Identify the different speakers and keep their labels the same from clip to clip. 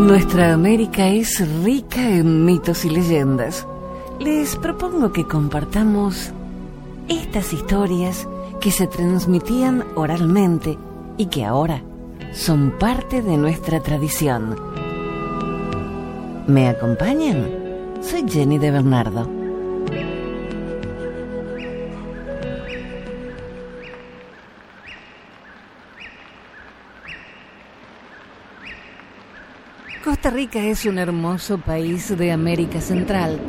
Speaker 1: Nuestra América es rica en mitos y leyendas. Les propongo que compartamos estas historias que se transmitían oralmente y que ahora son parte de nuestra tradición. ¿Me acompañan? Soy Jenny de Bernardo. Costa Rica es un hermoso país de América Central,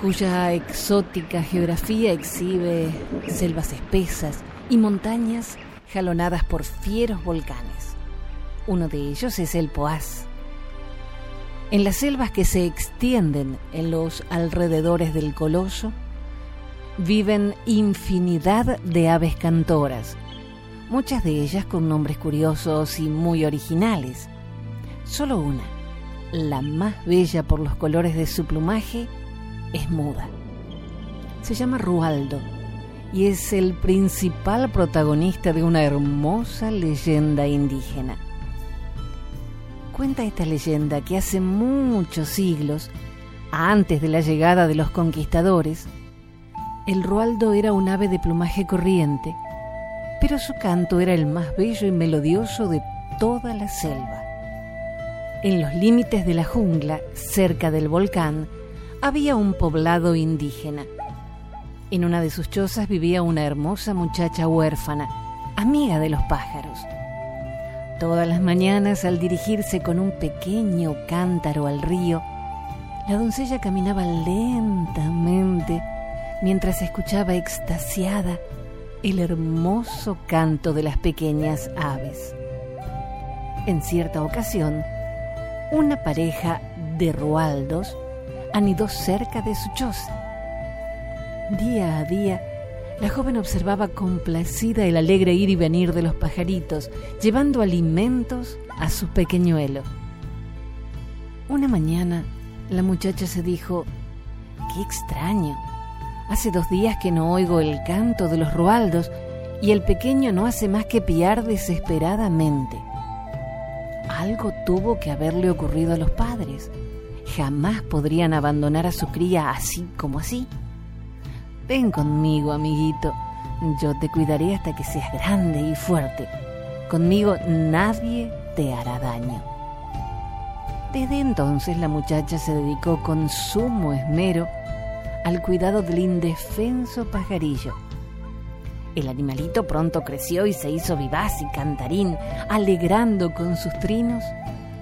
Speaker 1: cuya exótica geografía exhibe selvas espesas y montañas jalonadas por fieros volcanes. Uno de ellos es el Poás. En las selvas que se extienden en los alrededores del Coloso, viven infinidad de aves cantoras, muchas de ellas con nombres curiosos y muy originales. Solo una, la más bella por los colores de su plumaje, es muda. Se llama Rualdo y es el principal protagonista de una hermosa leyenda indígena. Cuenta esta leyenda que hace muchos siglos, antes de la llegada de los conquistadores, el Rualdo era un ave de plumaje corriente, pero su canto era el más bello y melodioso de toda la selva. En los límites de la jungla, cerca del volcán, había un poblado indígena. En una de sus chozas vivía una hermosa muchacha huérfana, amiga de los pájaros. Todas las mañanas, al dirigirse con un pequeño cántaro al río, la doncella caminaba lentamente mientras escuchaba extasiada el hermoso canto de las pequeñas aves. En cierta ocasión, una pareja de rualdos anidó cerca de su choza. Día a día, la joven observaba complacida el alegre ir y venir de los pajaritos, llevando alimentos a su pequeñuelo. Una mañana, la muchacha se dijo, qué extraño. Hace dos días que no oigo el canto de los rualdos y el pequeño no hace más que piar desesperadamente. Algo tuvo que haberle ocurrido a los padres. Jamás podrían abandonar a su cría así como así. Ven conmigo, amiguito. Yo te cuidaré hasta que seas grande y fuerte. Conmigo nadie te hará daño. Desde entonces la muchacha se dedicó con sumo esmero al cuidado del indefenso pajarillo el animalito pronto creció y se hizo vivaz y cantarín, alegrando con sus trinos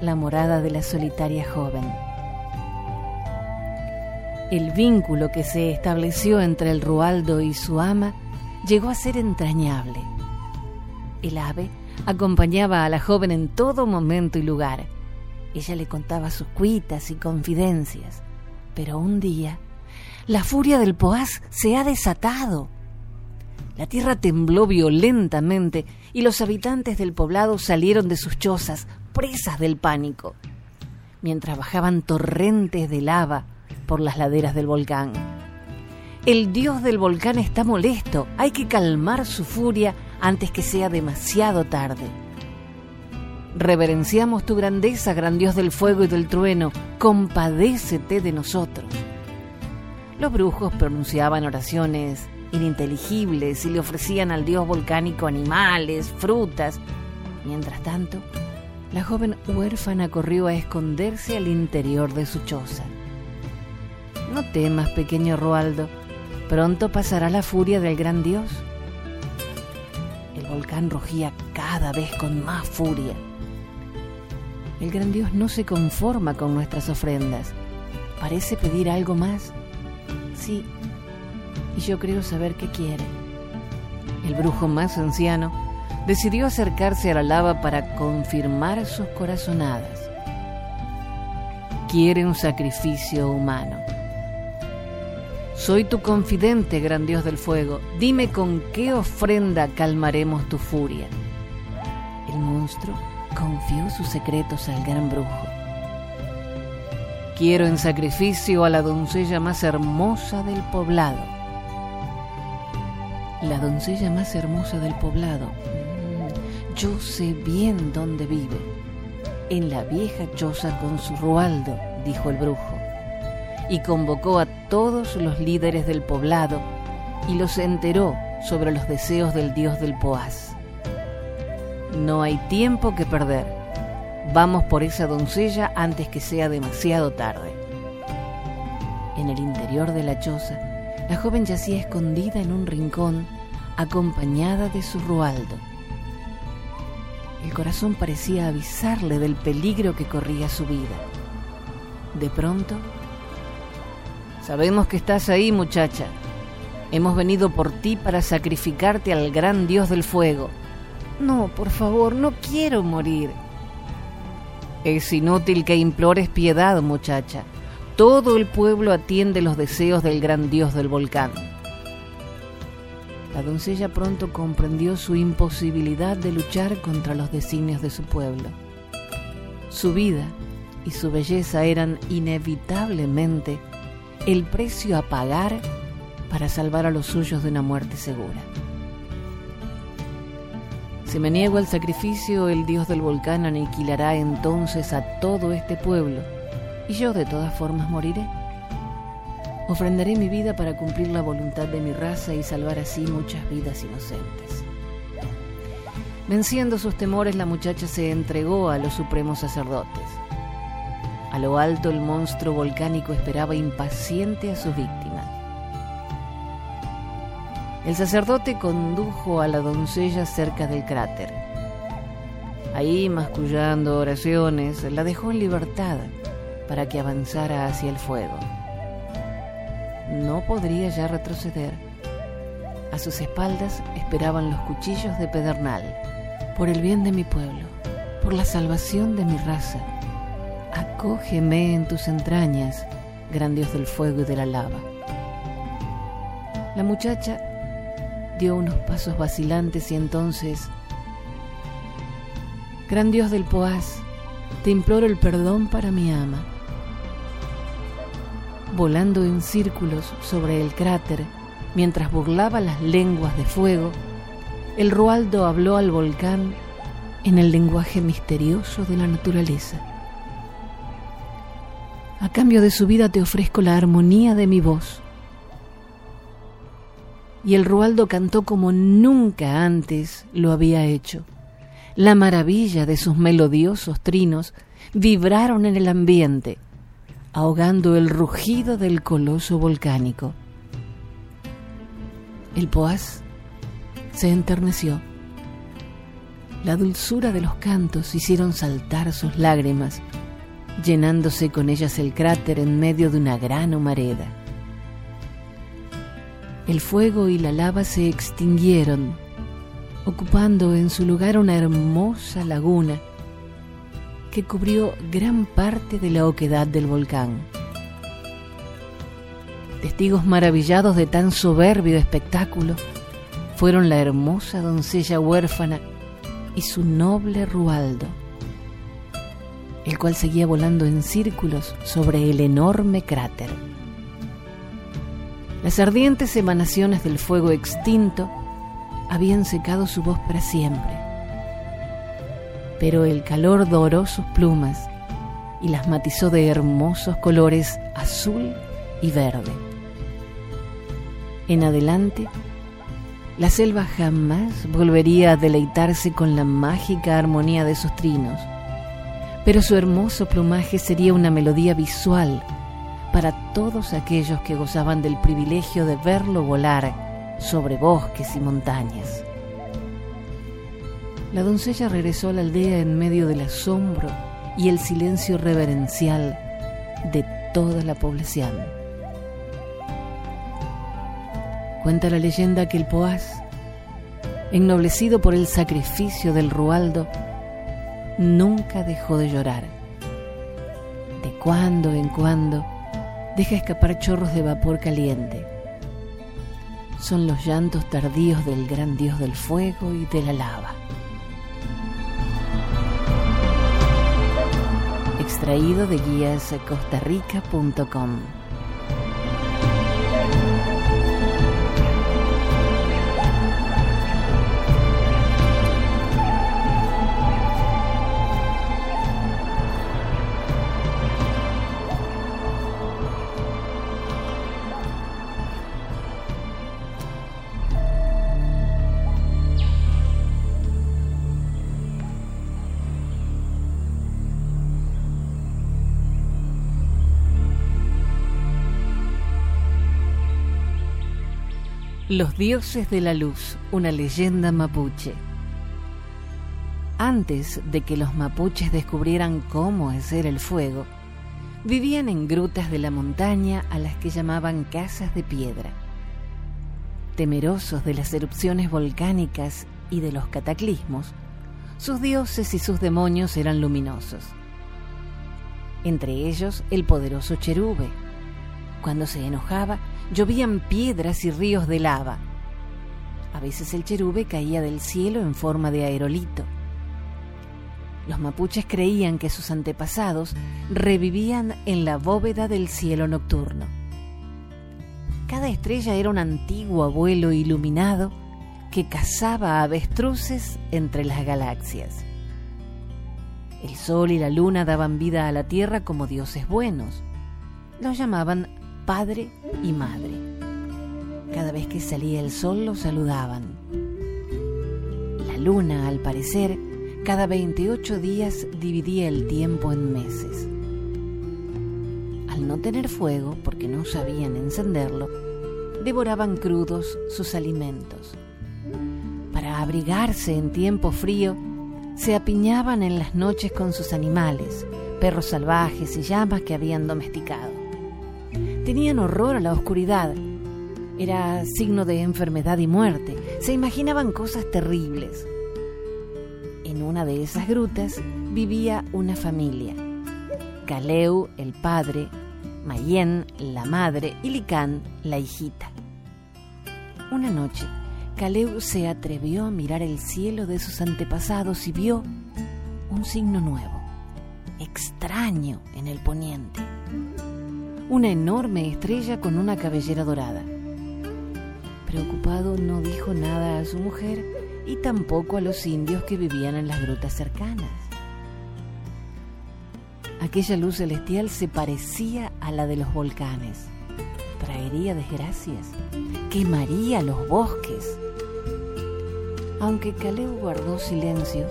Speaker 1: la morada de la solitaria joven. El vínculo que se estableció entre el Rualdo y su ama llegó a ser entrañable. El ave acompañaba a la joven en todo momento y lugar. Ella le contaba sus cuitas y confidencias. Pero un día, la furia del Poás se ha desatado la tierra tembló violentamente y los habitantes del poblado salieron de sus chozas, presas del pánico, mientras bajaban torrentes de lava por las laderas del volcán. El dios del volcán está molesto, hay que calmar su furia antes que sea demasiado tarde. Reverenciamos tu grandeza, gran dios del fuego y del trueno, compadécete de nosotros. Los brujos pronunciaban oraciones ininteligibles y le ofrecían al dios volcánico animales, frutas. Mientras tanto, la joven huérfana corrió a esconderse al interior de su choza. No temas, pequeño Roaldo, pronto pasará la furia del gran dios. El volcán rugía cada vez con más furia. El gran dios no se conforma con nuestras ofrendas. Parece pedir algo más. Sí, y yo creo saber qué quiere. El brujo más anciano decidió acercarse a la lava para confirmar sus corazonadas. Quiere un sacrificio humano. Soy tu confidente, gran Dios del fuego. Dime con qué ofrenda calmaremos tu furia. El monstruo confió sus secretos al gran brujo. Quiero en sacrificio a la doncella más hermosa del poblado la doncella más hermosa del poblado. Mm, yo sé bien dónde vive. en la vieja choza con su rualdo, dijo el brujo, y convocó a todos los líderes del poblado y los enteró sobre los deseos del dios del Poás. No hay tiempo que perder. Vamos por esa doncella antes que sea demasiado tarde. En el interior de la choza, la joven yacía escondida en un rincón, acompañada de su rualdo. El corazón parecía avisarle del peligro que corría su vida. De pronto, sabemos que estás ahí, muchacha. Hemos venido por ti para sacrificarte al gran Dios del fuego. No, por favor, no quiero morir. Es inútil que implores piedad, muchacha. Todo el pueblo atiende los deseos del gran Dios del volcán. La doncella pronto comprendió su imposibilidad de luchar contra los designios de su pueblo. Su vida y su belleza eran inevitablemente el precio a pagar para salvar a los suyos de una muerte segura. Si me niego al sacrificio, el dios del volcán aniquilará entonces a todo este pueblo, y yo de todas formas moriré. Ofrendaré mi vida para cumplir la voluntad de mi raza y salvar así muchas vidas inocentes. Venciendo sus temores, la muchacha se entregó a los supremos sacerdotes. A lo alto el monstruo volcánico esperaba impaciente a su víctima. El sacerdote condujo a la doncella cerca del cráter. Ahí, mascullando oraciones, la dejó en libertad para que avanzara hacia el fuego no podría ya retroceder. A sus espaldas esperaban los cuchillos de pedernal. Por el bien de mi pueblo, por la salvación de mi raza, acógeme en tus entrañas, gran Dios del fuego y de la lava. La muchacha dio unos pasos vacilantes y entonces, Gran Dios del Poás, te imploro el perdón para mi ama volando en círculos sobre el cráter mientras burlaba las lenguas de fuego, el Rualdo habló al volcán en el lenguaje misterioso de la naturaleza. A cambio de su vida te ofrezco la armonía de mi voz. Y el Rualdo cantó como nunca antes lo había hecho. La maravilla de sus melodiosos trinos vibraron en el ambiente ahogando el rugido del coloso volcánico. El Poás se enterneció. La dulzura de los cantos hicieron saltar sus lágrimas, llenándose con ellas el cráter en medio de una gran humareda. El fuego y la lava se extinguieron, ocupando en su lugar una hermosa laguna que cubrió gran parte de la oquedad del volcán. Testigos maravillados de tan soberbio espectáculo fueron la hermosa doncella huérfana y su noble Rualdo, el cual seguía volando en círculos sobre el enorme cráter. Las ardientes emanaciones del fuego extinto habían secado su voz para siempre pero el calor doró sus plumas y las matizó de hermosos colores azul y verde. En adelante, la selva jamás volvería a deleitarse con la mágica armonía de sus trinos, pero su hermoso plumaje sería una melodía visual para todos aquellos que gozaban del privilegio de verlo volar sobre bosques y montañas. La doncella regresó a la aldea en medio del asombro y el silencio reverencial de toda la población. Cuenta la leyenda que el Poás, ennoblecido por el sacrificio del Rualdo, nunca dejó de llorar. De cuando en cuando deja escapar chorros de vapor caliente. Son los llantos tardíos del gran dios del fuego y de la lava. Extraído de guíascostarrica.com. Los dioses de la luz, una leyenda mapuche. Antes de que los mapuches descubrieran cómo hacer el fuego, vivían en grutas de la montaña a las que llamaban casas de piedra. Temerosos de las erupciones volcánicas y de los cataclismos, sus dioses y sus demonios eran luminosos. Entre ellos el poderoso Cherube. Cuando se enojaba, llovían piedras y ríos de lava. A veces el cherube caía del cielo en forma de aerolito. Los mapuches creían que sus antepasados revivían en la bóveda del cielo nocturno. Cada estrella era un antiguo abuelo iluminado que cazaba avestruces entre las galaxias. El sol y la luna daban vida a la tierra como dioses buenos. Los llamaban padre y madre. Cada vez que salía el sol los saludaban. La luna, al parecer, cada 28 días dividía el tiempo en meses. Al no tener fuego, porque no sabían encenderlo, devoraban crudos sus alimentos. Para abrigarse en tiempo frío, se apiñaban en las noches con sus animales, perros salvajes y llamas que habían domesticado. Tenían horror a la oscuridad. Era signo de enfermedad y muerte. Se imaginaban cosas terribles. En una de esas grutas vivía una familia. Caleu, el padre, Mayen, la madre, y Licán, la hijita. Una noche, Caleu se atrevió a mirar el cielo de sus antepasados y vio un signo nuevo, extraño en el poniente una enorme estrella con una cabellera dorada. Preocupado no dijo nada a su mujer y tampoco a los indios que vivían en las grutas cercanas. Aquella luz celestial se parecía a la de los volcanes. Traería desgracias, quemaría los bosques. Aunque Caleb guardó silencio,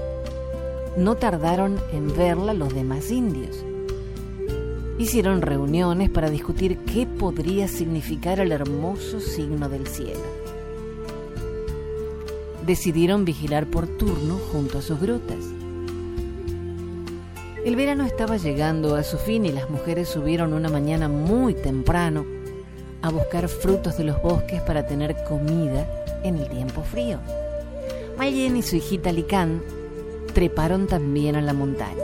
Speaker 1: no tardaron en verla los demás indios hicieron reuniones para discutir qué podría significar el hermoso signo del cielo. Decidieron vigilar por turno junto a sus grutas. El verano estaba llegando a su fin y las mujeres subieron una mañana muy temprano a buscar frutos de los bosques para tener comida en el tiempo frío. Mayen y su hijita Licán treparon también a la montaña.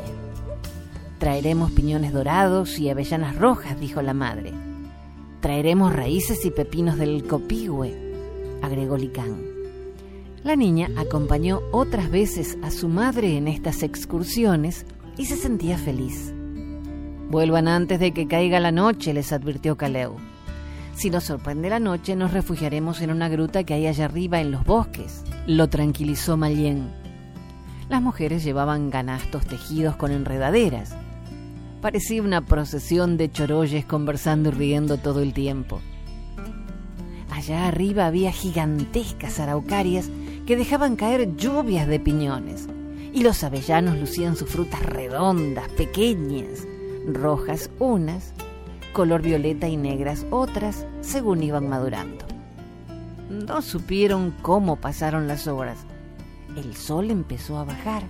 Speaker 1: Traeremos piñones dorados y avellanas rojas, dijo la madre. Traeremos raíces y pepinos del copihue, agregó Licán. La niña acompañó otras veces a su madre en estas excursiones y se sentía feliz. Vuelvan antes de que caiga la noche, les advirtió Caleu. Si nos sorprende la noche, nos refugiaremos en una gruta que hay allá arriba en los bosques, lo tranquilizó Malien. Las mujeres llevaban ganastos tejidos con enredaderas. Parecía una procesión de choroyes conversando y riendo todo el tiempo. Allá arriba había gigantescas araucarias que dejaban caer lluvias de piñones, y los avellanos lucían sus frutas redondas, pequeñas, rojas unas, color violeta y negras otras, según iban madurando. No supieron cómo pasaron las horas. El sol empezó a bajar,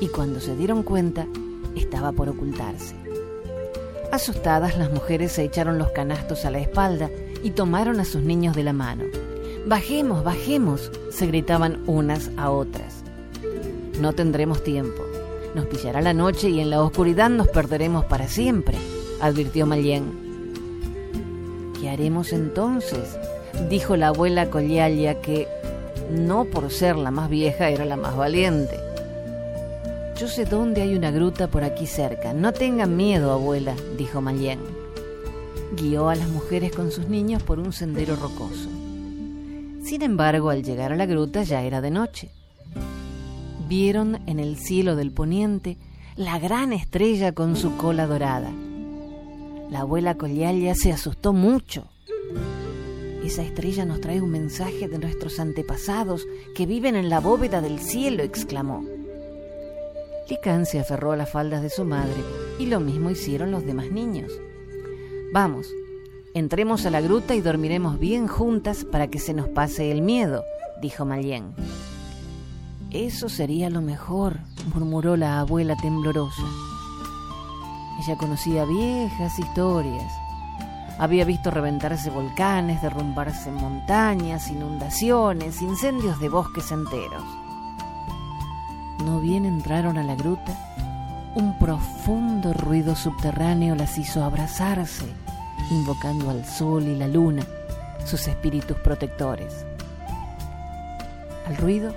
Speaker 1: y cuando se dieron cuenta, estaba por ocultarse. Asustadas, las mujeres se echaron los canastos a la espalda y tomaron a sus niños de la mano. Bajemos, bajemos, se gritaban unas a otras. No tendremos tiempo. Nos pillará la noche y en la oscuridad nos perderemos para siempre, advirtió Malien. ¿Qué haremos entonces? dijo la abuela Collalia que, no por ser la más vieja, era la más valiente. Yo sé dónde hay una gruta por aquí cerca. No tengan miedo, abuela, dijo Malien. Guió a las mujeres con sus niños por un sendero rocoso. Sin embargo, al llegar a la gruta ya era de noche. Vieron en el cielo del poniente la gran estrella con su cola dorada. La abuela Collalia se asustó mucho. Esa estrella nos trae un mensaje de nuestros antepasados que viven en la bóveda del cielo, exclamó. Licán se aferró a las faldas de su madre y lo mismo hicieron los demás niños. Vamos, Entremos a la gruta y dormiremos bien juntas para que se nos pase el miedo, dijo Malien. Eso sería lo mejor, murmuró la abuela temblorosa. Ella conocía viejas historias. Había visto reventarse volcanes, derrumbarse montañas, inundaciones, incendios de bosques enteros. No bien entraron a la gruta, un profundo ruido subterráneo las hizo abrazarse invocando al sol y la luna, sus espíritus protectores. Al ruido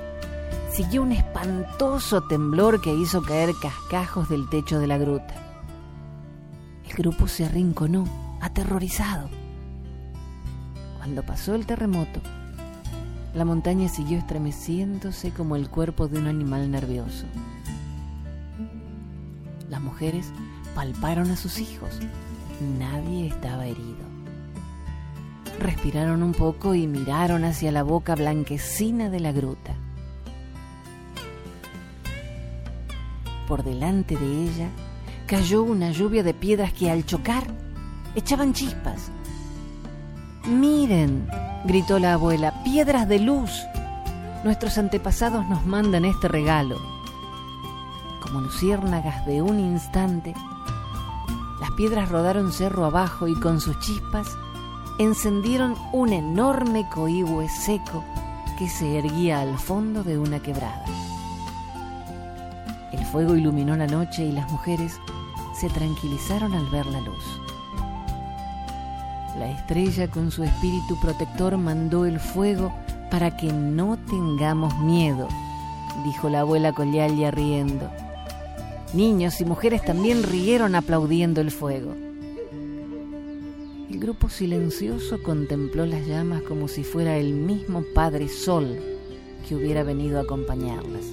Speaker 1: siguió un espantoso temblor que hizo caer cascajos del techo de la gruta. El grupo se arrinconó, aterrorizado. Cuando pasó el terremoto, la montaña siguió estremeciéndose como el cuerpo de un animal nervioso. Las mujeres palparon a sus hijos, Nadie estaba herido. Respiraron un poco y miraron hacia la boca blanquecina de la gruta. Por delante de ella cayó una lluvia de piedras que al chocar echaban chispas. Miren, gritó la abuela, piedras de luz. Nuestros antepasados nos mandan este regalo. Como luciérnagas de un instante, las piedras rodaron cerro abajo y con sus chispas encendieron un enorme cohigüe seco que se erguía al fondo de una quebrada. El fuego iluminó la noche y las mujeres se tranquilizaron al ver la luz. La estrella con su espíritu protector mandó el fuego para que no tengamos miedo, dijo la abuela Collalia riendo. Niños y mujeres también rieron aplaudiendo el fuego. El grupo silencioso contempló las llamas como si fuera el mismo Padre Sol que hubiera venido a acompañarlas.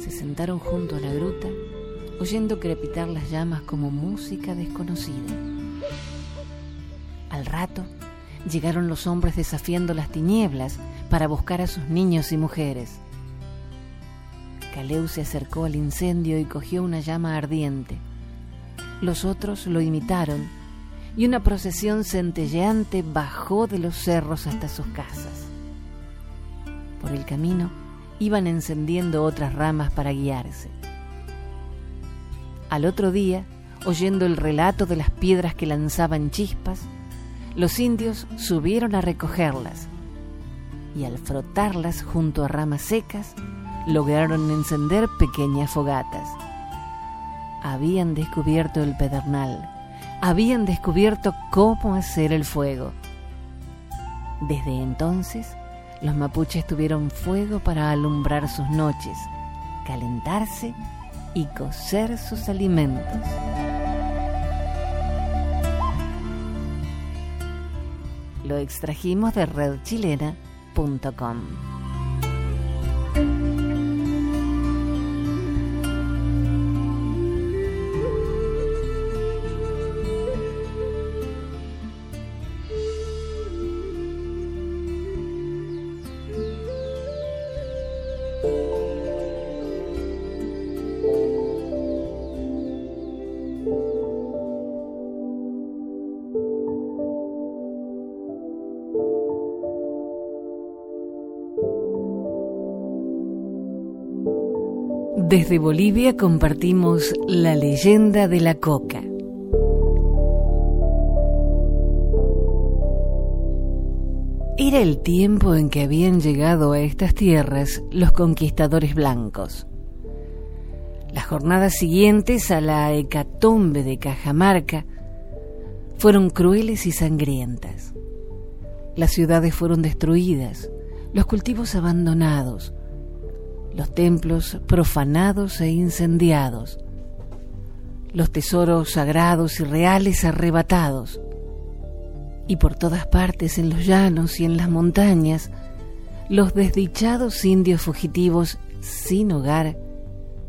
Speaker 1: Se sentaron junto a la gruta, oyendo crepitar las llamas como música desconocida. Al rato llegaron los hombres desafiando las tinieblas para buscar a sus niños y mujeres. Caleu se acercó al incendio y cogió una llama ardiente. Los otros lo imitaron y una procesión centelleante bajó de los cerros hasta sus casas. Por el camino iban encendiendo otras ramas para guiarse. Al otro día, oyendo el relato de las piedras que lanzaban chispas, los indios subieron a recogerlas y al frotarlas junto a ramas secas, lograron encender pequeñas fogatas. Habían descubierto el pedernal, habían descubierto cómo hacer el fuego. Desde entonces, los mapuches tuvieron fuego para alumbrar sus noches, calentarse y cocer sus alimentos. Lo extrajimos de redchilena.com. Desde Bolivia compartimos la leyenda de la coca. Era el tiempo en que habían llegado a estas tierras los conquistadores blancos. Las jornadas siguientes a la hecatombe de Cajamarca fueron crueles y sangrientas. Las ciudades fueron destruidas, los cultivos abandonados, los templos profanados e incendiados, los tesoros sagrados y reales arrebatados, y por todas partes en los llanos y en las montañas, los desdichados indios fugitivos sin hogar,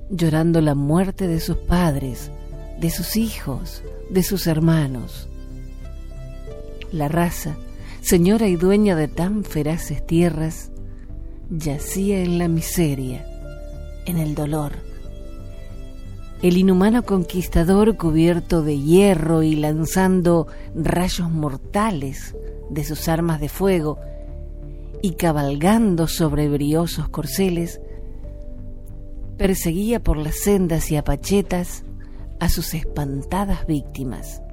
Speaker 1: llorando la muerte de sus padres, de sus hijos, de sus hermanos. La raza, señora y dueña de tan feraces tierras, yacía en la miseria, en el dolor, El inhumano conquistador cubierto de hierro y lanzando rayos mortales de sus armas de fuego y cabalgando sobre briosos corceles, perseguía por las sendas y apachetas a sus espantadas víctimas.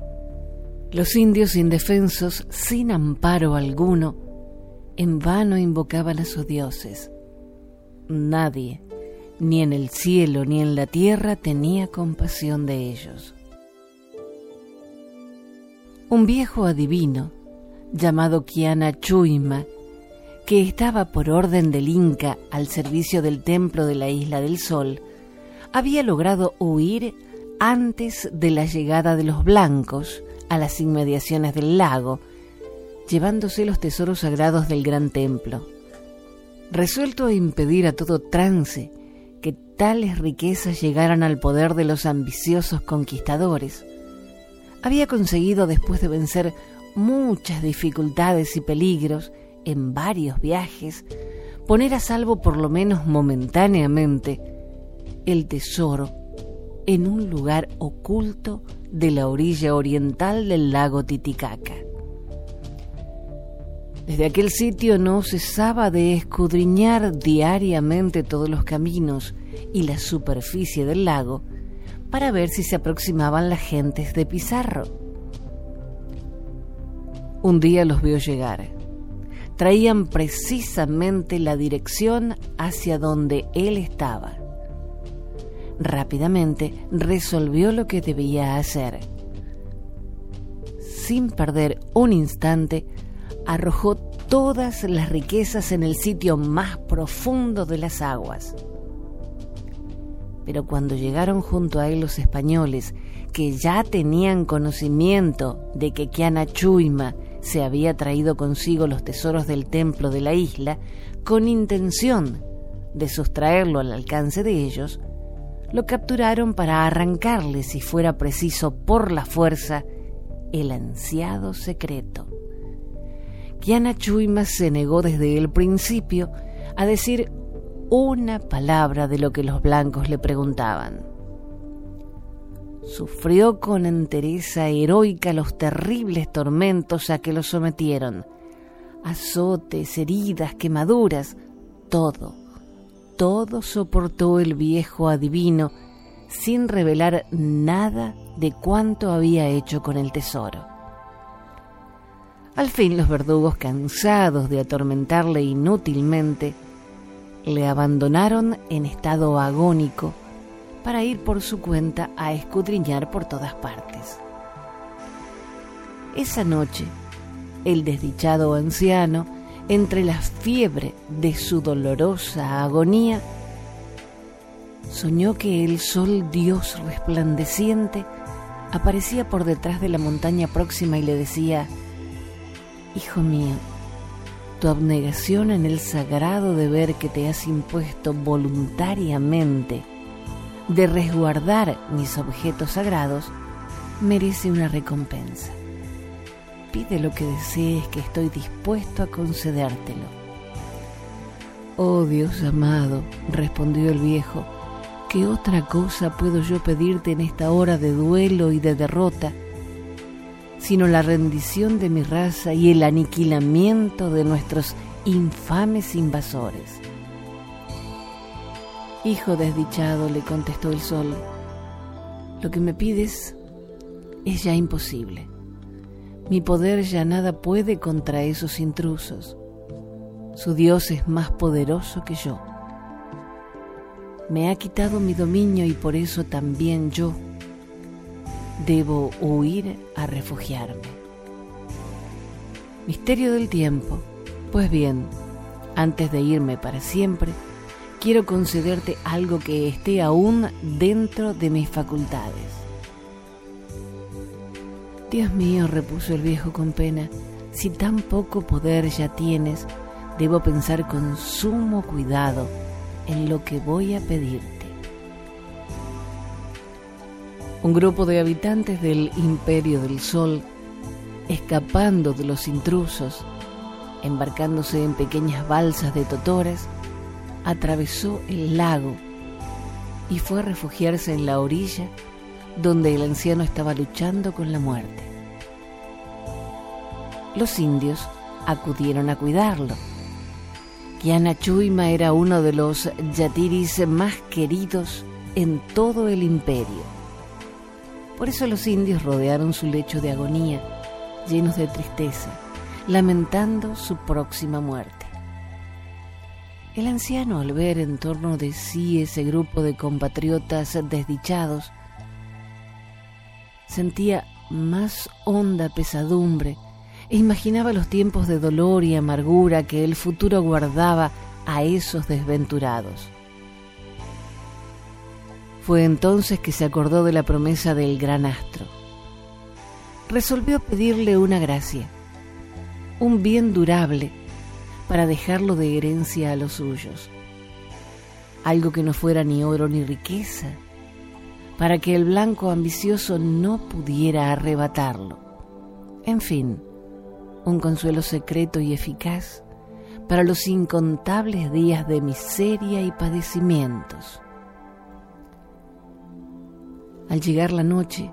Speaker 1: Los indios indefensos, sin amparo alguno, en vano invocaban a sus dioses. Nadie, ni en el cielo ni en la tierra, tenía compasión de ellos. Un viejo adivino, llamado Kiana Chuima, que estaba por orden del Inca al servicio del templo de la Isla del Sol, había logrado huir antes de la llegada de los blancos a las inmediaciones del lago, llevándose los tesoros sagrados del gran templo. Resuelto a impedir a todo trance que tales riquezas llegaran al poder de los ambiciosos conquistadores, había conseguido, después de vencer muchas dificultades y peligros en varios viajes, poner a salvo por lo menos momentáneamente el tesoro en un lugar oculto de la orilla oriental del lago Titicaca. Desde aquel sitio no cesaba de escudriñar diariamente todos los caminos y la superficie del lago para ver si se aproximaban las gentes de Pizarro. Un día los vio llegar. Traían precisamente la dirección hacia donde él estaba rápidamente resolvió lo que debía hacer. Sin perder un instante, arrojó todas las riquezas en el sitio más profundo de las aguas. Pero cuando llegaron junto a él los españoles, que ya tenían conocimiento de que Kiana Chuima se había traído consigo los tesoros del templo de la isla, con intención de sustraerlo al alcance de ellos, lo capturaron para arrancarle, si fuera preciso por la fuerza, el ansiado secreto. Kiana Chuima se negó desde el principio a decir una palabra de lo que los blancos le preguntaban. Sufrió con entereza heroica los terribles tormentos a que lo sometieron, azotes, heridas, quemaduras, todo todo soportó el viejo adivino sin revelar nada de cuánto había hecho con el tesoro. Al fin los verdugos, cansados de atormentarle inútilmente, le abandonaron en estado agónico para ir por su cuenta a escudriñar por todas partes. Esa noche, el desdichado anciano entre la fiebre de su dolorosa agonía, soñó que el sol Dios resplandeciente aparecía por detrás de la montaña próxima y le decía, Hijo mío, tu abnegación en el sagrado deber que te has impuesto voluntariamente de resguardar mis objetos sagrados merece una recompensa pide lo que desees, que estoy dispuesto a concedértelo. Oh Dios amado, respondió el viejo, ¿qué otra cosa puedo yo pedirte en esta hora de duelo y de derrota, sino la rendición de mi raza y el aniquilamiento de nuestros infames invasores? Hijo desdichado, le contestó el sol, lo que me pides es ya imposible. Mi poder ya nada puede contra esos intrusos. Su Dios es más poderoso que yo. Me ha quitado mi dominio y por eso también yo debo huir a refugiarme. Misterio del tiempo. Pues bien, antes de irme para siempre, quiero concederte algo que esté aún dentro de mis facultades. Dios mío, repuso el viejo con pena, si tan poco poder ya tienes, debo pensar con sumo cuidado en lo que voy a pedirte. Un grupo de habitantes del imperio del sol, escapando de los intrusos, embarcándose en pequeñas balsas de totores, atravesó el lago y fue a refugiarse en la orilla donde el anciano estaba luchando con la muerte. Los indios acudieron a cuidarlo. Kiana Chuima era uno de los yatiris más queridos en todo el imperio. Por eso los indios rodearon su lecho de agonía, llenos de tristeza, lamentando su próxima muerte. El anciano, al ver en torno de sí ese grupo de compatriotas desdichados, sentía más honda pesadumbre e imaginaba los tiempos de dolor y amargura que el futuro guardaba a esos desventurados. Fue entonces que se acordó de la promesa del gran astro. Resolvió pedirle una gracia, un bien durable, para dejarlo de herencia a los suyos. Algo que no fuera ni oro ni riqueza, para que el blanco ambicioso no pudiera arrebatarlo. En fin, un consuelo secreto y eficaz para los incontables días de miseria y padecimientos. Al llegar la noche,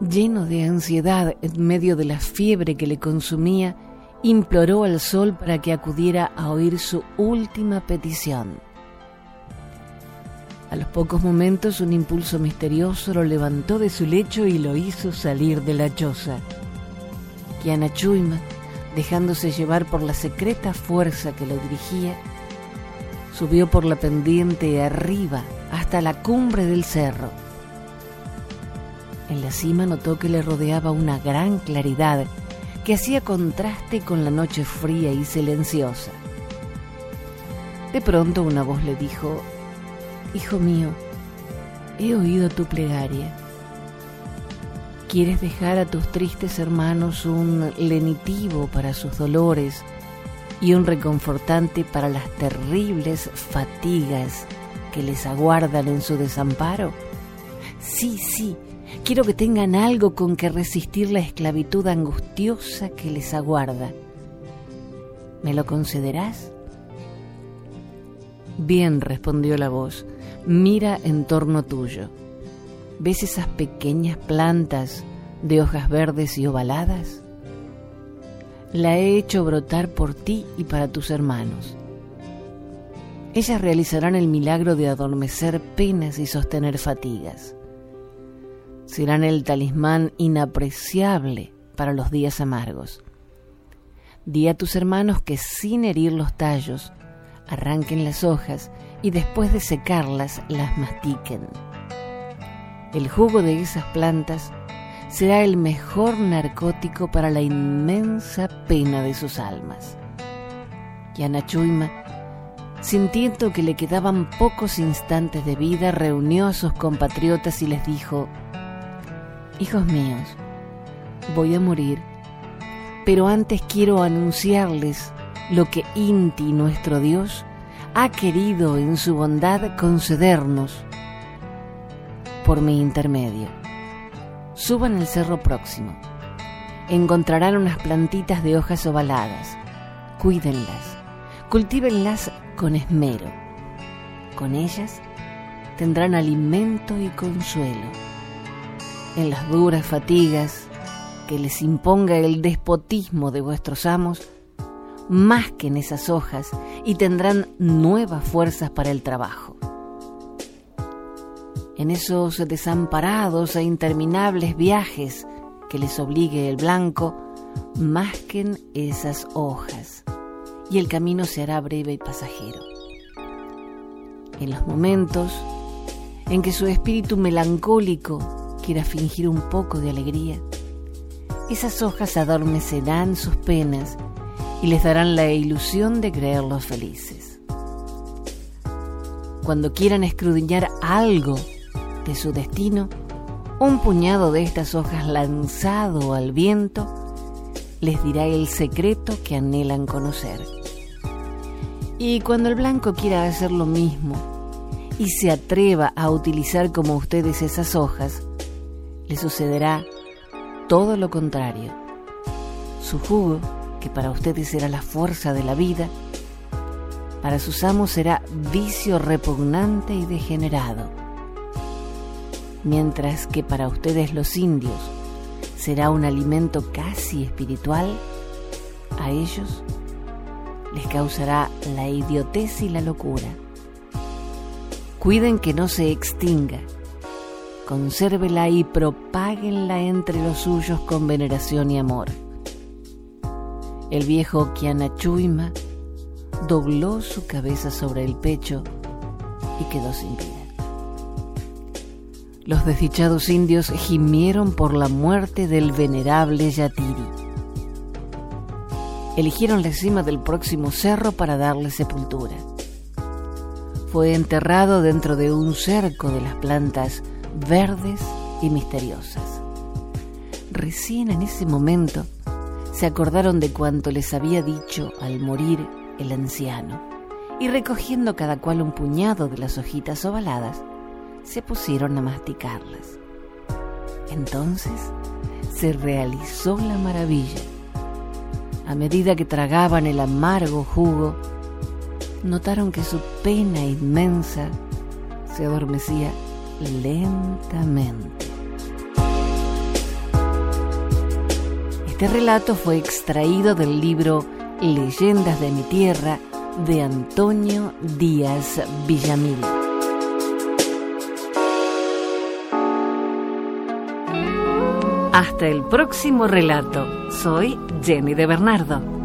Speaker 1: lleno de ansiedad en medio de la fiebre que le consumía, imploró al sol para que acudiera a oír su última petición. A los pocos momentos un impulso misterioso lo levantó de su lecho y lo hizo salir de la choza. Kiana Chuima, dejándose llevar por la secreta fuerza que lo dirigía, subió por la pendiente arriba hasta la cumbre del cerro. En la cima notó que le rodeaba una gran claridad que hacía contraste con la noche fría y silenciosa. De pronto una voz le dijo, Hijo mío, he oído tu plegaria. ¿Quieres dejar a tus tristes hermanos un lenitivo para sus dolores y un reconfortante para las terribles fatigas que les aguardan en su desamparo? Sí, sí, quiero que tengan algo con que resistir la esclavitud angustiosa que les aguarda. ¿Me lo concederás? Bien, respondió la voz, mira en torno tuyo. ¿Ves esas pequeñas plantas de hojas verdes y ovaladas? La he hecho brotar por ti y para tus hermanos. Ellas realizarán el milagro de adormecer penas y sostener fatigas. Serán el talismán inapreciable para los días amargos. Di a tus hermanos que sin herir los tallos, arranquen las hojas y después de secarlas las mastiquen. El jugo de esas plantas será el mejor narcótico para la inmensa pena de sus almas. Chuima, sintiendo que le quedaban pocos instantes de vida, reunió a sus compatriotas y les dijo, Hijos míos, voy a morir, pero antes quiero anunciarles lo que Inti, nuestro Dios, ha querido en su bondad concedernos por mi intermedio. Suban al cerro próximo. Encontrarán unas plantitas de hojas ovaladas. Cuídenlas. Cultívenlas con esmero. Con ellas tendrán alimento y consuelo. En las duras fatigas que les imponga el despotismo de vuestros amos, más que en esas hojas y tendrán nuevas fuerzas para el trabajo. En esos desamparados e interminables viajes que les obligue el blanco, masquen esas hojas y el camino se hará breve y pasajero. En los momentos en que su espíritu melancólico quiera fingir un poco de alegría, esas hojas adormecerán sus penas y les darán la ilusión de creerlos felices. Cuando quieran escudriñar algo de su destino, un puñado de estas hojas lanzado al viento les dirá el secreto que anhelan conocer. Y cuando el blanco quiera hacer lo mismo y se atreva a utilizar como ustedes esas hojas, le sucederá todo lo contrario. Su jugo que para ustedes era la fuerza de la vida, Para sus amos será vicio repugnante y degenerado, mientras que para ustedes los indios será un alimento casi espiritual, a ellos les causará la idiotez y la locura. Cuiden que no se extinga, consérvela y propáguenla entre los suyos con veneración y amor. El viejo Kianachuima dobló su cabeza sobre el pecho y quedó sin vida. Los desdichados indios gimieron por la muerte del venerable Yatiri. Eligieron la cima del próximo cerro para darle sepultura. Fue enterrado dentro de un cerco de las plantas verdes y misteriosas. Recién en ese momento se acordaron de cuanto les había dicho al morir el anciano y recogiendo cada cual un puñado de las hojitas ovaladas, se pusieron a masticarlas. Entonces se realizó la maravilla. A medida que tragaban el amargo jugo, notaron que su pena inmensa se adormecía lentamente. Este relato fue extraído del libro Leyendas de mi tierra de Antonio Díaz Villamil. Hasta el próximo relato. Soy Jenny de Bernardo.